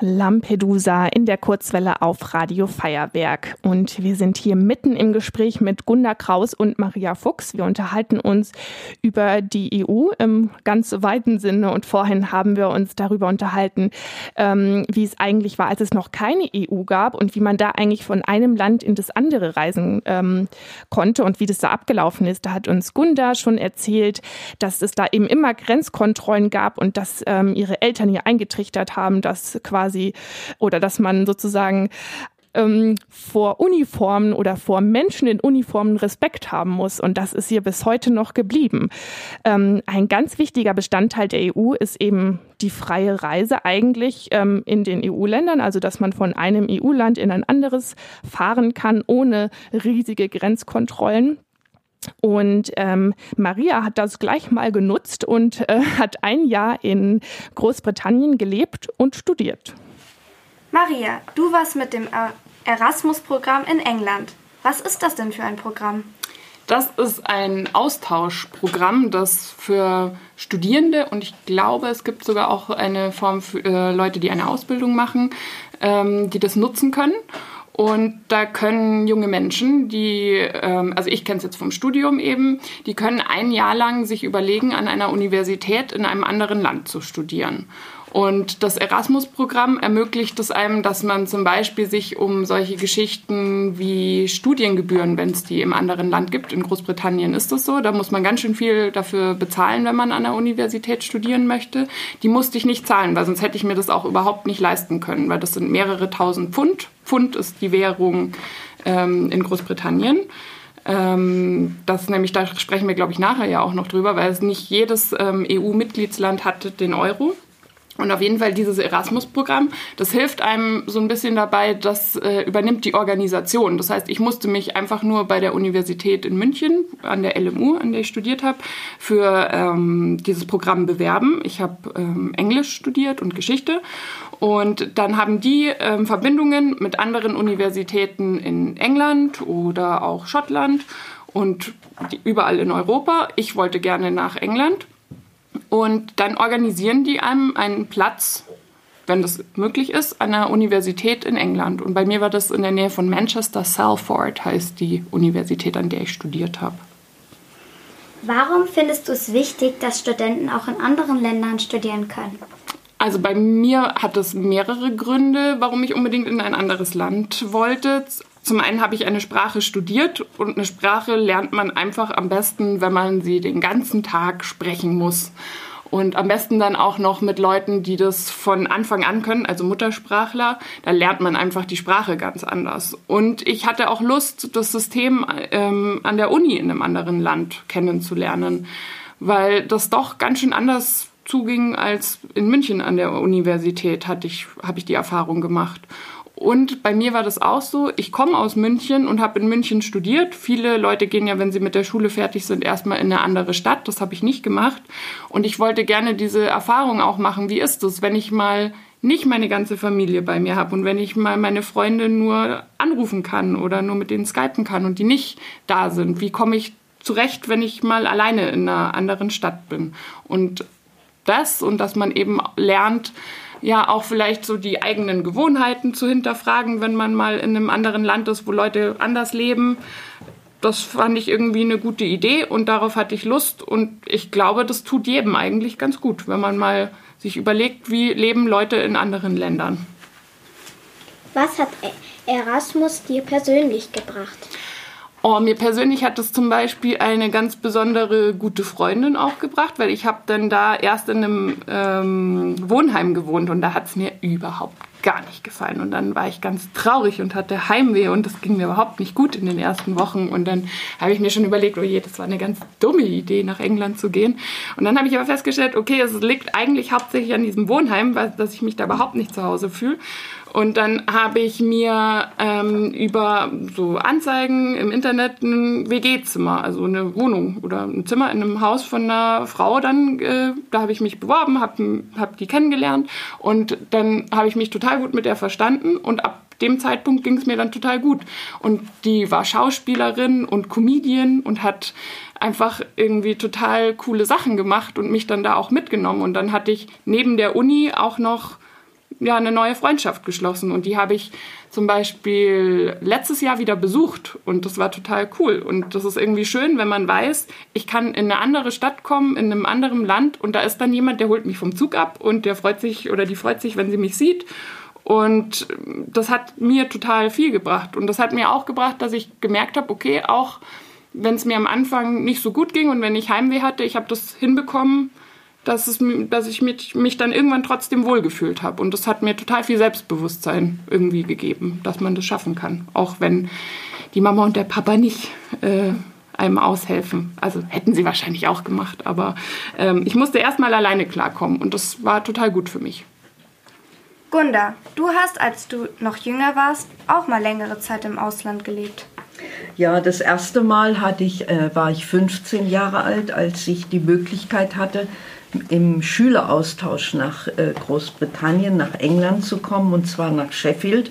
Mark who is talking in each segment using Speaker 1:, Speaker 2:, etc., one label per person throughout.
Speaker 1: Lampedusa in der Kurzwelle auf Radio Feuerwerk. Und wir sind hier mitten im Gespräch mit Gunda Kraus und Maria Fuchs. Wir unterhalten uns über die EU im ganz weiten Sinne. Und vorhin haben wir uns darüber unterhalten, ähm, wie es eigentlich war, als es noch keine EU gab und wie man da eigentlich von einem Land in das andere reisen ähm, konnte und wie das da abgelaufen ist. Da hat uns Gunda schon erzählt, dass es da eben immer Grenzkontrollen gab und dass ähm, ihre Eltern ihr eingetrichtert haben, dass quasi quasi oder dass man sozusagen ähm, vor Uniformen oder vor Menschen in Uniformen Respekt haben muss. Und das ist hier bis heute noch geblieben. Ähm, ein ganz wichtiger Bestandteil der EU ist eben die freie Reise eigentlich ähm, in den EU-Ländern, also dass man von einem EU-Land in ein anderes fahren kann, ohne riesige Grenzkontrollen. Und ähm, Maria hat das gleich mal genutzt und äh, hat ein Jahr in Großbritannien gelebt und studiert.
Speaker 2: Maria, du warst mit dem Erasmus-Programm in England. Was ist das denn für ein Programm?
Speaker 3: Das ist ein Austauschprogramm, das für Studierende und ich glaube, es gibt sogar auch eine Form für äh, Leute, die eine Ausbildung machen, ähm, die das nutzen können. Und da können junge Menschen, die, ähm, also ich kenne es jetzt vom Studium eben, die können ein Jahr lang sich überlegen, an einer Universität in einem anderen Land zu studieren. Und das Erasmus-Programm ermöglicht es einem, dass man zum Beispiel sich um solche Geschichten wie Studiengebühren, wenn es die im anderen Land gibt, in Großbritannien ist das so, da muss man ganz schön viel dafür bezahlen, wenn man an der Universität studieren möchte. Die musste ich nicht zahlen, weil sonst hätte ich mir das auch überhaupt nicht leisten können, weil das sind mehrere tausend Pfund. Pfund ist die Währung ähm, in Großbritannien. Ähm, das nämlich, da sprechen wir, glaube ich, nachher ja auch noch drüber, weil es nicht jedes ähm, EU-Mitgliedsland hat den Euro. Und auf jeden Fall dieses Erasmus-Programm, das hilft einem so ein bisschen dabei, das äh, übernimmt die Organisation. Das heißt, ich musste mich einfach nur bei der Universität in München, an der LMU, an der ich studiert habe, für ähm, dieses Programm bewerben. Ich habe ähm, Englisch studiert und Geschichte. Und dann haben die ähm, Verbindungen mit anderen Universitäten in England oder auch Schottland und überall in Europa. Ich wollte gerne nach England und dann organisieren die einem einen Platz, wenn das möglich ist, an einer Universität in England. Und bei mir war das in der Nähe von Manchester, Salford heißt die Universität, an der ich studiert habe.
Speaker 2: Warum findest du es wichtig, dass Studenten auch in anderen Ländern studieren können?
Speaker 3: Also bei mir hat es mehrere Gründe, warum ich unbedingt in ein anderes Land wollte. Zum einen habe ich eine Sprache studiert und eine Sprache lernt man einfach am besten, wenn man sie den ganzen Tag sprechen muss. Und am besten dann auch noch mit Leuten, die das von Anfang an können, also Muttersprachler. Da lernt man einfach die Sprache ganz anders. Und ich hatte auch Lust, das System ähm, an der Uni in einem anderen Land kennenzulernen, weil das doch ganz schön anders zuging als in München an der Universität, hatte ich, habe ich die Erfahrung gemacht. Und bei mir war das auch so. Ich komme aus München und habe in München studiert. Viele Leute gehen ja, wenn sie mit der Schule fertig sind, erstmal in eine andere Stadt. Das habe ich nicht gemacht. Und ich wollte gerne diese Erfahrung auch machen. Wie ist es, wenn ich mal nicht meine ganze Familie bei mir habe und wenn ich mal meine Freunde nur anrufen kann oder nur mit denen skypen kann und die nicht da sind? Wie komme ich zurecht, wenn ich mal alleine in einer anderen Stadt bin? Und das und dass man eben lernt, ja auch vielleicht so die eigenen Gewohnheiten zu hinterfragen, wenn man mal in einem anderen Land ist, wo Leute anders leben. Das fand ich irgendwie eine gute Idee und darauf hatte ich Lust und ich glaube, das tut jedem eigentlich ganz gut, wenn man mal sich überlegt, wie leben Leute in anderen Ländern.
Speaker 2: Was hat Erasmus dir persönlich gebracht?
Speaker 3: Oh, mir persönlich hat es zum Beispiel eine ganz besondere gute Freundin auch gebracht, weil ich habe dann da erst in einem ähm, Wohnheim gewohnt und da hat es mir überhaupt gar nicht gefallen. Und dann war ich ganz traurig und hatte Heimweh und das ging mir überhaupt nicht gut in den ersten Wochen. Und dann habe ich mir schon überlegt, oh je, das war eine ganz dumme Idee, nach England zu gehen. Und dann habe ich aber festgestellt, okay, es liegt eigentlich hauptsächlich an diesem Wohnheim, dass ich mich da überhaupt nicht zu Hause fühle. Und dann habe ich mir ähm, über so Anzeigen im Internet ein WG-Zimmer, also eine Wohnung oder ein Zimmer in einem Haus von einer Frau dann, äh, da habe ich mich beworben, habe hab die kennengelernt und dann habe ich mich total gut mit der verstanden und ab dem Zeitpunkt ging es mir dann total gut. Und die war Schauspielerin und Comedian und hat einfach irgendwie total coole Sachen gemacht und mich dann da auch mitgenommen. Und dann hatte ich neben der Uni auch noch ja eine neue Freundschaft geschlossen. Und die habe ich zum Beispiel letztes Jahr wieder besucht. Und das war total cool. Und das ist irgendwie schön, wenn man weiß, ich kann in eine andere Stadt kommen, in einem anderen Land. Und da ist dann jemand, der holt mich vom Zug ab. Und der freut sich oder die freut sich, wenn sie mich sieht. Und das hat mir total viel gebracht. Und das hat mir auch gebracht, dass ich gemerkt habe, okay, auch wenn es mir am Anfang nicht so gut ging und wenn ich Heimweh hatte, ich habe das hinbekommen, dass, es, dass ich mich, mich dann irgendwann trotzdem wohlgefühlt habe. Und das hat mir total viel Selbstbewusstsein irgendwie gegeben, dass man das schaffen kann. Auch wenn die Mama und der Papa nicht äh, einem aushelfen. Also hätten sie wahrscheinlich auch gemacht. Aber ähm, ich musste erst mal alleine klarkommen. Und das war total gut für mich.
Speaker 2: Gunda, du hast, als du noch jünger warst, auch mal längere Zeit im Ausland gelebt.
Speaker 4: Ja, das erste Mal hatte ich, äh, war ich 15 Jahre alt, als ich die Möglichkeit hatte, im Schüleraustausch nach äh, Großbritannien, nach England zu kommen, und zwar nach Sheffield.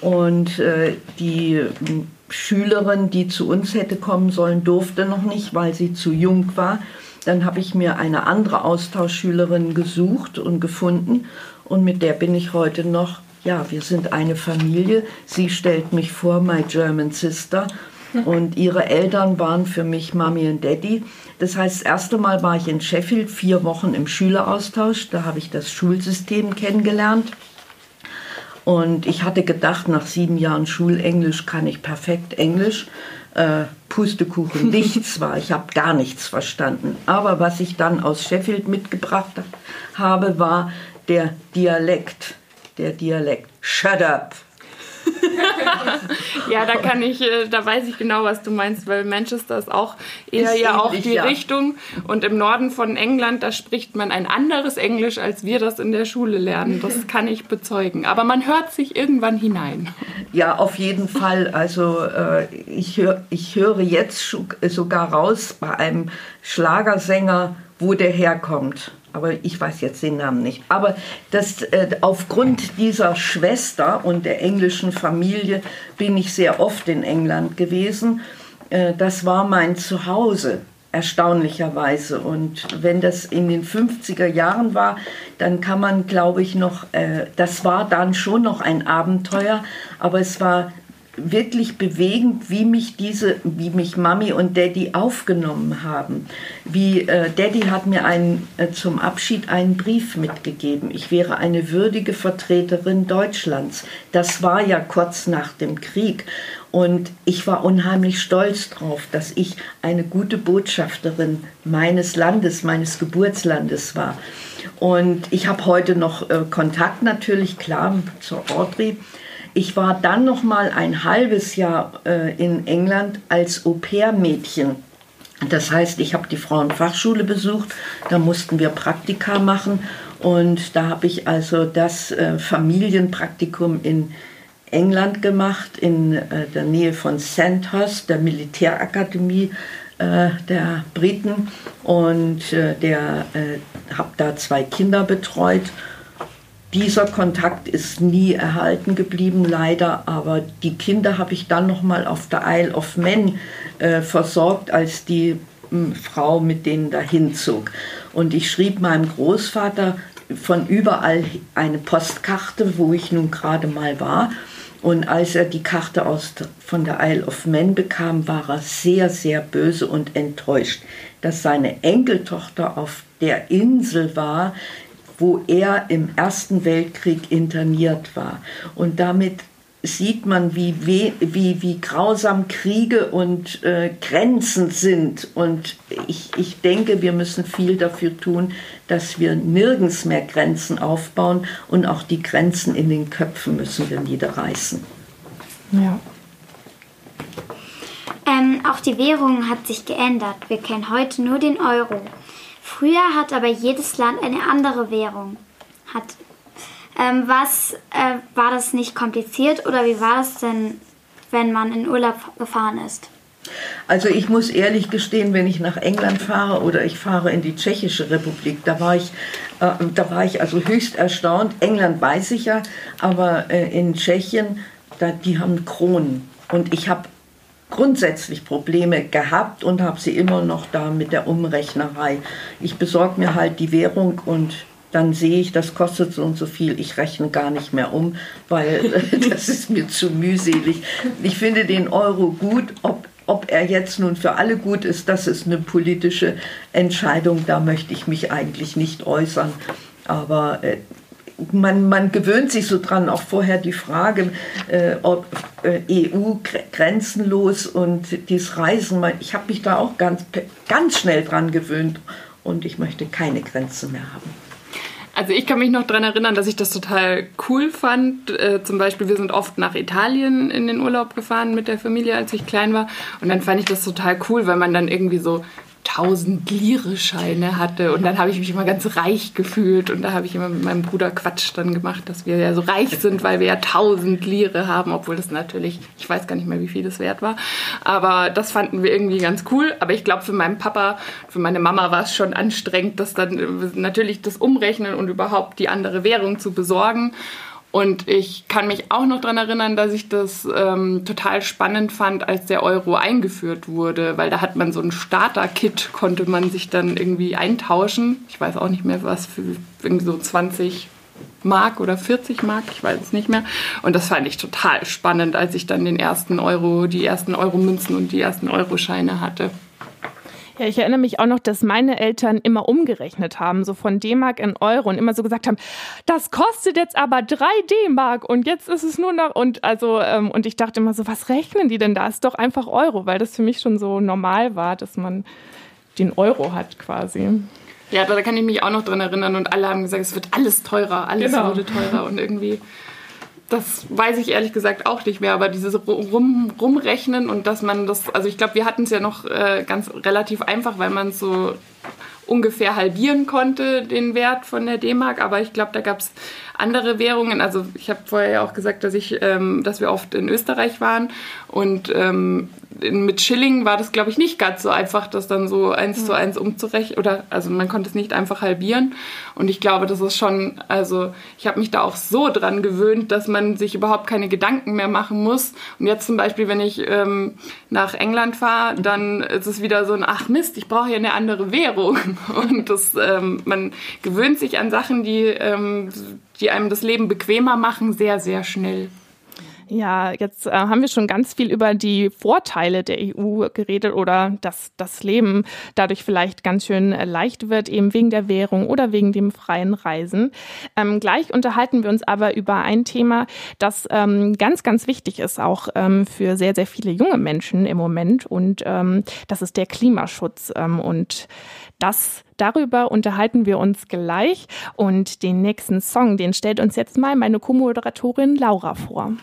Speaker 4: Und äh, die hm, Schülerin, die zu uns hätte kommen sollen, durfte noch nicht, weil sie zu jung war. Dann habe ich mir eine andere Austauschschülerin gesucht und gefunden und mit der bin ich heute noch. Ja, wir sind eine Familie. Sie stellt mich vor, my German sister. Und ihre Eltern waren für mich Mami und Daddy. Das heißt, das erste Mal war ich in Sheffield, vier Wochen im Schüleraustausch. Da habe ich das Schulsystem kennengelernt. Und ich hatte gedacht, nach sieben Jahren Schulenglisch kann ich perfekt Englisch. Äh, Pustekuchen, nichts war. Ich habe gar nichts verstanden. Aber was ich dann aus Sheffield mitgebracht habe, war der Dialekt. Der Dialekt. Shut up!
Speaker 3: ja, da kann ich, äh, da weiß ich genau, was du meinst, weil Manchester ist auch eher ist ja auch die ja. Richtung. Und im Norden von England, da spricht man ein anderes Englisch, als wir das in der Schule lernen. Das kann ich bezeugen. Aber man hört sich irgendwann hinein.
Speaker 4: Ja, auf jeden Fall. Also äh, ich, hör, ich höre jetzt sogar raus bei einem Schlagersänger, wo der herkommt aber ich weiß jetzt den Namen nicht. Aber das, äh, aufgrund dieser Schwester und der englischen Familie bin ich sehr oft in England gewesen. Äh, das war mein Zuhause erstaunlicherweise. Und wenn das in den 50er Jahren war, dann kann man, glaube ich, noch, äh, das war dann schon noch ein Abenteuer, aber es war wirklich bewegend, wie mich diese, wie mich Mami und Daddy aufgenommen haben. Wie äh, Daddy hat mir einen, äh, zum Abschied einen Brief mitgegeben. Ich wäre eine würdige Vertreterin Deutschlands. Das war ja kurz nach dem Krieg. Und ich war unheimlich stolz drauf, dass ich eine gute Botschafterin meines Landes, meines Geburtslandes war. Und ich habe heute noch äh, Kontakt natürlich, klar, zur Audrey. Ich war dann noch mal ein halbes Jahr äh, in England als Au-pair-Mädchen. Das heißt, ich habe die Frauenfachschule besucht, da mussten wir Praktika machen und da habe ich also das äh, Familienpraktikum in England gemacht, in äh, der Nähe von Sandhurst, der Militärakademie äh, der Briten und äh, der äh, habe da zwei Kinder betreut dieser Kontakt ist nie erhalten geblieben, leider. Aber die Kinder habe ich dann noch mal auf der Isle of Man äh, versorgt, als die äh, Frau mit denen dahin zog. Und ich schrieb meinem Großvater von überall eine Postkarte, wo ich nun gerade mal war. Und als er die Karte aus, von der Isle of Man bekam, war er sehr, sehr böse und enttäuscht, dass seine Enkeltochter auf der Insel war, wo er im Ersten Weltkrieg interniert war. Und damit sieht man, wie, wie, wie grausam Kriege und äh, Grenzen sind. Und ich, ich denke, wir müssen viel dafür tun, dass wir nirgends mehr Grenzen aufbauen und auch die Grenzen in den Köpfen müssen wir niederreißen.
Speaker 1: Ja.
Speaker 5: Ähm, auch die Währung hat sich geändert. Wir kennen heute nur den Euro. Früher hat aber jedes Land eine andere Währung. Hat, ähm, was äh, war das nicht kompliziert oder wie war das denn, wenn man in Urlaub gefahren ist?
Speaker 4: Also ich muss ehrlich gestehen, wenn ich nach England fahre oder ich fahre in die Tschechische Republik, da war ich, äh, da war ich also höchst erstaunt. England weiß ich ja, aber äh, in Tschechien, da, die haben Kronen. Und ich habe grundsätzlich Probleme gehabt und habe sie immer noch da mit der Umrechnerei. Ich besorge mir halt die Währung und dann sehe ich, das kostet so und so viel. Ich rechne gar nicht mehr um, weil das ist mir zu mühselig. Ich finde den Euro gut, ob ob er jetzt nun für alle gut ist, das ist eine politische Entscheidung. Da möchte ich mich eigentlich nicht äußern. Aber äh, man, man gewöhnt sich so dran, auch vorher die Frage, äh, ob äh, EU grenzenlos und dieses Reisen, ich habe mich da auch ganz, ganz schnell dran gewöhnt und ich möchte keine Grenzen mehr haben.
Speaker 3: Also ich kann mich noch daran erinnern, dass ich das total cool fand. Äh, zum Beispiel, wir sind oft nach Italien in den Urlaub gefahren mit der Familie, als ich klein war. Und dann fand ich das total cool, weil man dann irgendwie so 1000 Lire-Scheine hatte. Und dann habe ich mich immer ganz reich gefühlt. Und da habe ich immer mit meinem Bruder Quatsch dann gemacht, dass wir ja so reich sind, weil wir ja 1000 Lire haben, obwohl das natürlich, ich weiß gar nicht mehr, wie viel das wert war. Aber das fanden wir irgendwie ganz cool. Aber ich glaube, für meinen Papa, für meine Mama war es schon anstrengend, das dann natürlich das Umrechnen und überhaupt die andere Währung zu besorgen. Und ich kann mich auch noch daran erinnern, dass ich das ähm, total spannend fand, als der Euro eingeführt wurde, weil da hat man so ein Starter-Kit, konnte man sich dann irgendwie eintauschen. Ich weiß auch nicht mehr, was für irgendwie so 20 Mark oder 40 Mark, ich weiß es nicht mehr. Und das fand ich total spannend, als ich dann den ersten Euro, die ersten Euro-Münzen und die ersten Euroscheine hatte.
Speaker 1: Ja, ich erinnere mich auch noch, dass meine Eltern immer umgerechnet haben, so von D-Mark in Euro und immer so gesagt haben, das kostet jetzt aber drei D-Mark und jetzt ist es nur noch und also ähm, und ich dachte immer so, was rechnen die denn da? Ist doch einfach Euro, weil das für mich schon so normal war, dass man den Euro hat quasi.
Speaker 3: Ja, da kann ich mich auch noch dran erinnern und alle haben gesagt, es wird alles teurer, alles genau. wurde teurer und irgendwie das weiß ich ehrlich gesagt auch nicht mehr, aber dieses Rum, Rumrechnen und dass man das, also ich glaube, wir hatten es ja noch äh, ganz relativ einfach, weil man es so ungefähr halbieren konnte, den Wert von der D-Mark, aber ich glaube, da gab es andere Währungen. Also ich habe vorher ja auch gesagt, dass ich, ähm, dass wir oft in Österreich waren und ähm, mit Schilling war das, glaube ich, nicht ganz so einfach, das dann so eins zu eins umzurechnen. Oder also man konnte es nicht einfach halbieren. Und ich glaube, das ist schon, also ich habe mich da auch so dran gewöhnt, dass man sich überhaupt keine Gedanken mehr machen muss. Und jetzt zum Beispiel, wenn ich ähm, nach England fahre, dann ist es wieder so ein, ach Mist, ich brauche ja eine andere Währung. Und das, ähm, man gewöhnt sich an Sachen, die, ähm, die einem das Leben bequemer machen, sehr, sehr schnell.
Speaker 1: Ja, jetzt äh, haben wir schon ganz viel über die Vorteile der EU geredet oder dass das Leben dadurch vielleicht ganz schön äh, leicht wird, eben wegen der Währung oder wegen dem freien Reisen. Ähm, gleich unterhalten wir uns aber über ein Thema, das ähm, ganz, ganz wichtig ist, auch ähm, für sehr, sehr viele junge Menschen im Moment. Und ähm, das ist der Klimaschutz. Ähm, und das Darüber unterhalten wir uns gleich und den nächsten Song, den stellt uns jetzt mal meine Co-Moderatorin Laura vor.